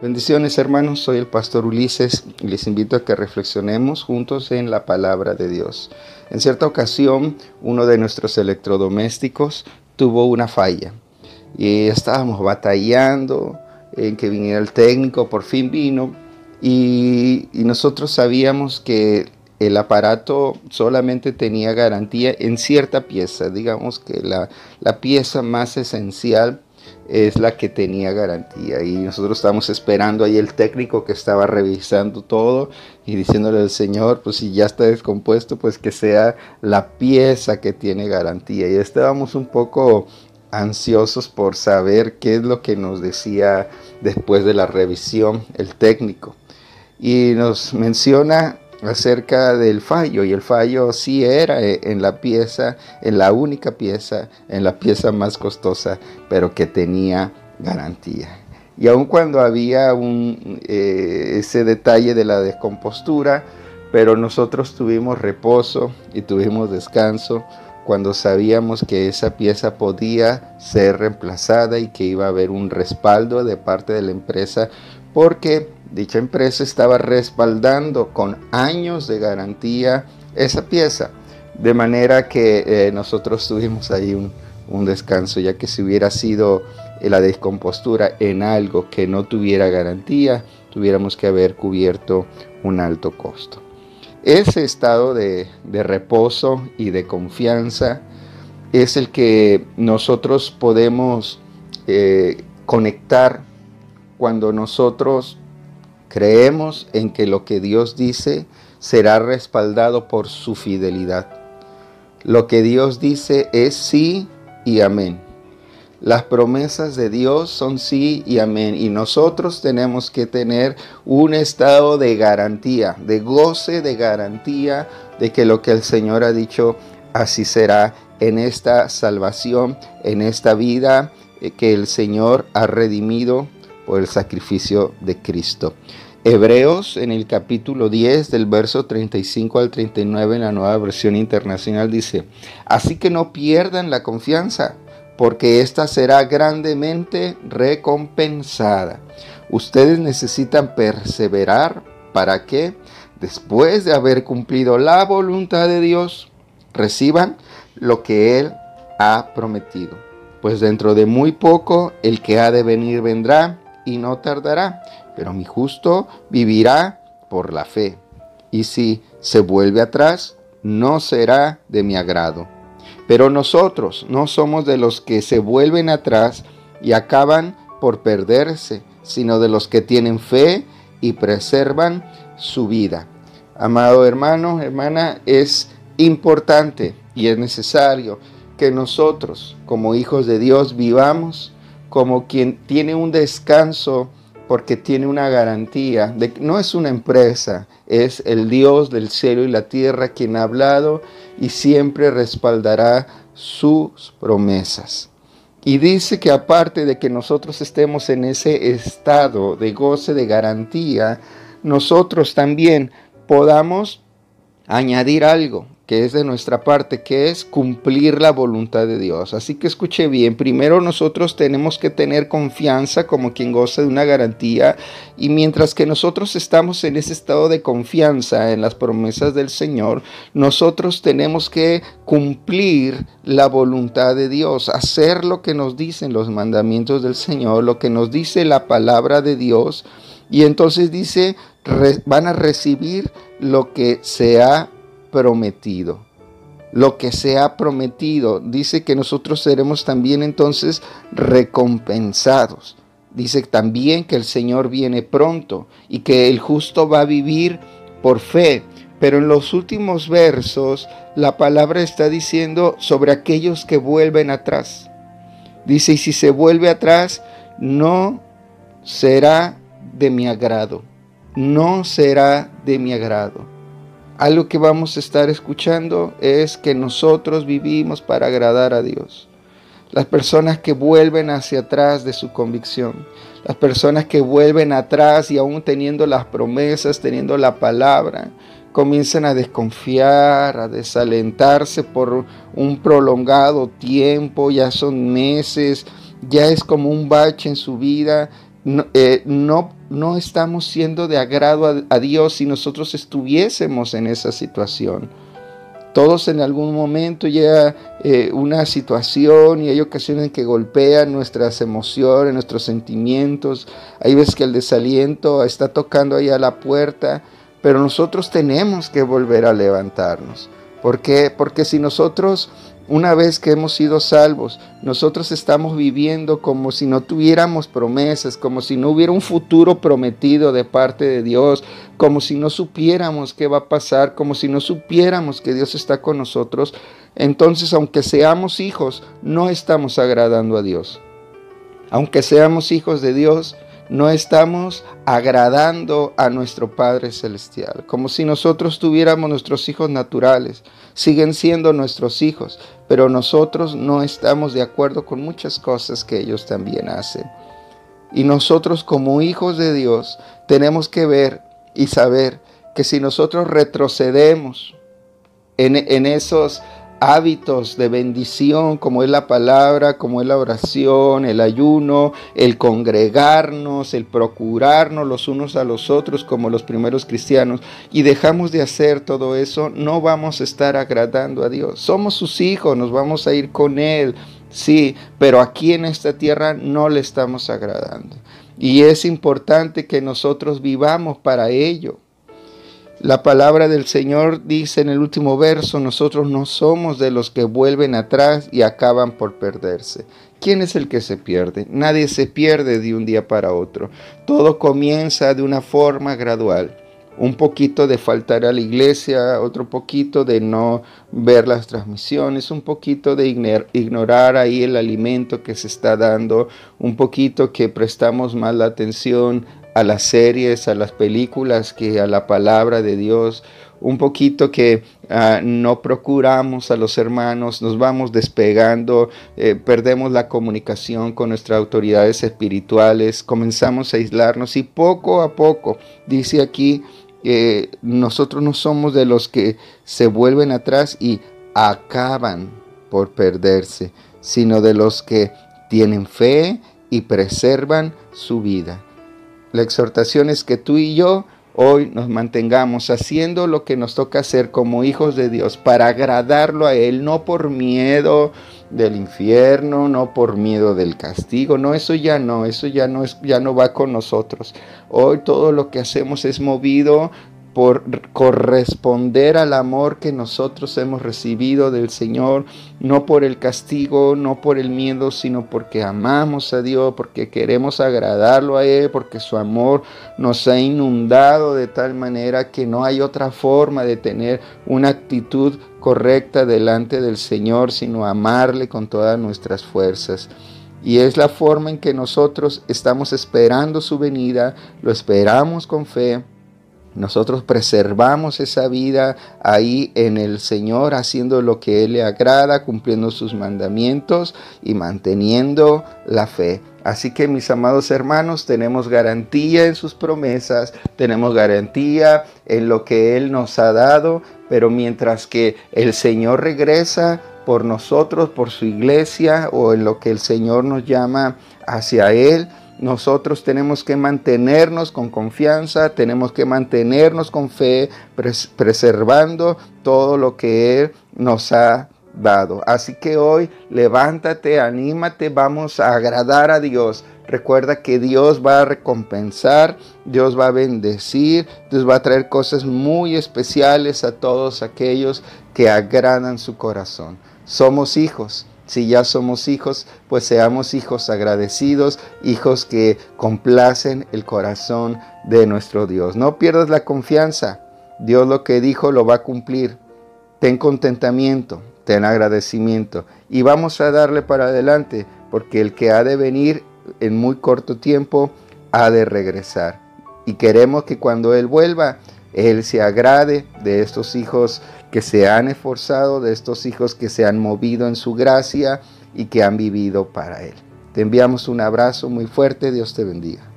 Bendiciones hermanos, soy el pastor Ulises y les invito a que reflexionemos juntos en la palabra de Dios. En cierta ocasión, uno de nuestros electrodomésticos tuvo una falla y estábamos batallando en que viniera el técnico, por fin vino y, nosotros sabíamos que el aparato solamente tenía garantía en cierta pieza, digamos que la, la pieza más esencial es la que tenía garantía. Y nosotros estábamos esperando ahí el técnico que estaba revisando todo y diciéndole al Señor, pues si ya está descompuesto, pues que sea la pieza que tiene garantía. Y estábamos un poco ansiosos por saber qué es lo que nos decía después de la revisión el técnico. Y nos menciona acerca del fallo y el fallo sí era eh, en la pieza, en la única pieza, en la pieza más costosa, pero que tenía garantía. Y aun cuando había un, eh, ese detalle de la descompostura, pero nosotros tuvimos reposo y tuvimos descanso cuando sabíamos que esa pieza podía ser reemplazada y que iba a haber un respaldo de parte de la empresa porque dicha empresa estaba respaldando con años de garantía esa pieza. De manera que eh, nosotros tuvimos ahí un, descanso, ya que si hubiera sido la descompostura en algo que no tuviera garantía, tuviéramos que haber cubierto un alto costo. Ese estado de, de reposo y de confianza es el que nosotros podemos eh, conectar cuando nosotros creemos en que lo que Dios dice será respaldado por su fidelidad. Lo que Dios dice es sí y amén. Las promesas de Dios son sí y amén. Y nosotros tenemos que tener un estado de garantía, de goce, de garantía de que lo que el Señor ha dicho así será en esta salvación, en esta vida eh, que el Señor ha redimido el sacrificio de Cristo. Hebreos en el capítulo 10 del verso 35 al 39 en la nueva versión internacional dice, así que no pierdan la confianza, porque ésta será grandemente recompensada. Ustedes necesitan perseverar para que, después de haber cumplido la voluntad de Dios, reciban lo que Él ha prometido. Pues dentro de muy poco el que ha de venir vendrá y no tardará, pero mi justo vivirá por la fe. Y si se vuelve atrás, no será de mi agrado. Pero nosotros no somos de los que se vuelven atrás y acaban por perderse, sino de los que tienen fe y preservan su vida. Amado hermano, hermana, es importante y es necesario que nosotros, como hijos de Dios, vivamos como quien tiene un descanso porque tiene una garantía de no es una empresa, es el Dios del cielo y la tierra quien ha hablado y siempre respaldará sus promesas. Y dice que aparte de que nosotros estemos en ese estado de goce, de garantía, nosotros también podamos añadir algo que es de nuestra parte, que es cumplir la voluntad de Dios. Así que escuche bien, primero nosotros tenemos que tener confianza como quien goza de una garantía y mientras que nosotros estamos en ese estado de confianza en las promesas del Señor, nosotros tenemos que cumplir la voluntad de Dios, hacer lo que nos dicen los mandamientos del Señor, lo que nos dice la palabra de Dios. Y entonces dice, van a recibir lo que se ha prometido. Lo que se ha prometido. Dice que nosotros seremos también entonces recompensados. Dice también que el Señor viene pronto y que el justo va a vivir por fe. Pero en los últimos versos la palabra está diciendo sobre aquellos que vuelven atrás. Dice, y si se vuelve atrás, no será de mi agrado. No será de mi agrado. Algo que vamos a estar escuchando es que nosotros vivimos para agradar a Dios. Las personas que vuelven hacia atrás de su convicción, las personas que vuelven atrás y aún teniendo las promesas, teniendo la palabra, comienzan a desconfiar, a desalentarse por un prolongado tiempo, ya son meses, ya es como un bache en su vida no, eh, no, estamos siendo de agrado a, Dios si nosotros estuviésemos en esa situación. Todos en algún momento llega eh, una situación y hay ocasiones en que golpean nuestras emociones, nuestros sentimientos. Hay veces que el desaliento está tocando ahí a la puerta, pero nosotros tenemos que volver a levantarnos. ¿Por qué? Porque si nosotros una vez que hemos sido salvos, nosotros estamos viviendo como si no tuviéramos promesas, como si no hubiera un futuro prometido de parte de Dios, como si no supiéramos qué va a pasar, como si no supiéramos que Dios está con nosotros. Entonces, aunque seamos hijos, no estamos agradando a Dios. Aunque seamos hijos de Dios, no estamos agradando a nuestro Padre Celestial, como si nosotros tuviéramos nuestros hijos naturales, siguen siendo nuestros hijos, pero nosotros no estamos de acuerdo con muchas cosas que ellos también hacen. Y nosotros como hijos de Dios tenemos que ver y saber que si nosotros retrocedemos en, en esos hábitos de bendición como es la palabra, como es la oración, el ayuno, el congregarnos, el procurarnos los unos a los otros como los primeros cristianos y dejamos de hacer todo eso, no vamos a estar agradando a Dios. Somos sus hijos, nos vamos a ir con Él, sí, pero aquí en esta tierra no le estamos agradando. Y es importante que nosotros vivamos para ello. La palabra del Señor dice en el último verso, nosotros no somos de los que vuelven atrás y acaban por perderse. ¿Quién es el que se pierde? Nadie se pierde de un día para otro. Todo comienza de una forma gradual. Un poquito de faltar a la iglesia, otro poquito de no ver las transmisiones, un poquito de ignorar ahí el alimento que se está dando, un poquito que prestamos más la atención a las series, a las películas, que a la palabra de Dios, un poquito que ah, no procuramos a los hermanos, nos vamos despegando, eh, perdemos la comunicación con nuestras autoridades espirituales, comenzamos a aislarnos y poco a poco, dice aquí, que nosotros no somos de los que se vuelven atrás y acaban por perderse, sino de los que tienen fe y preservan su vida. La exhortación es que tú y yo hoy nos mantengamos haciendo lo que nos toca hacer como hijos de Dios para agradarlo a Él, no por miedo del infierno, no por miedo del castigo, no, eso ya no, eso ya no es, ya no va con nosotros. Hoy todo lo que hacemos es movido por corresponder al amor que nosotros hemos recibido del Señor, no por el castigo, no por el miedo, sino porque amamos a Dios, porque queremos agradarlo a Él, porque su amor nos ha inundado de tal manera que no hay otra forma de tener una actitud correcta delante del Señor, sino amarle con todas nuestras fuerzas. Y es la forma en que nosotros estamos esperando su venida, lo esperamos con fe nosotros preservamos esa vida ahí en el Señor, haciendo lo que Él le agrada, cumpliendo sus mandamientos y manteniendo la fe. Así que mis amados hermanos, tenemos garantía en sus promesas, tenemos garantía en lo que Él nos ha dado, pero mientras que el Señor regresa por nosotros, por su iglesia o en lo que el Señor nos llama hacia Él, nosotros tenemos que mantenernos con confianza, tenemos que mantenernos con fe, preservando todo lo que Él nos ha dado. Así que hoy levántate, anímate, vamos a agradar a Dios. Recuerda que Dios va a recompensar, Dios va a bendecir, Dios va a traer cosas muy especiales a todos aquellos que agradan su corazón. Somos hijos si ya somos hijos, pues seamos hijos agradecidos, hijos que complacen el corazón de nuestro Dios. No pierdas la confianza. Dios lo que dijo lo va a cumplir. Ten contentamiento, ten agradecimiento y vamos a darle para adelante, porque el que ha de venir en muy corto tiempo ha de regresar. Y queremos que cuando Él vuelva, Él se agrade de estos hijos que se han esforzado, de estos hijos que se han movido en su gracia y que han vivido para Él. Te enviamos un abrazo muy fuerte, Dios te bendiga.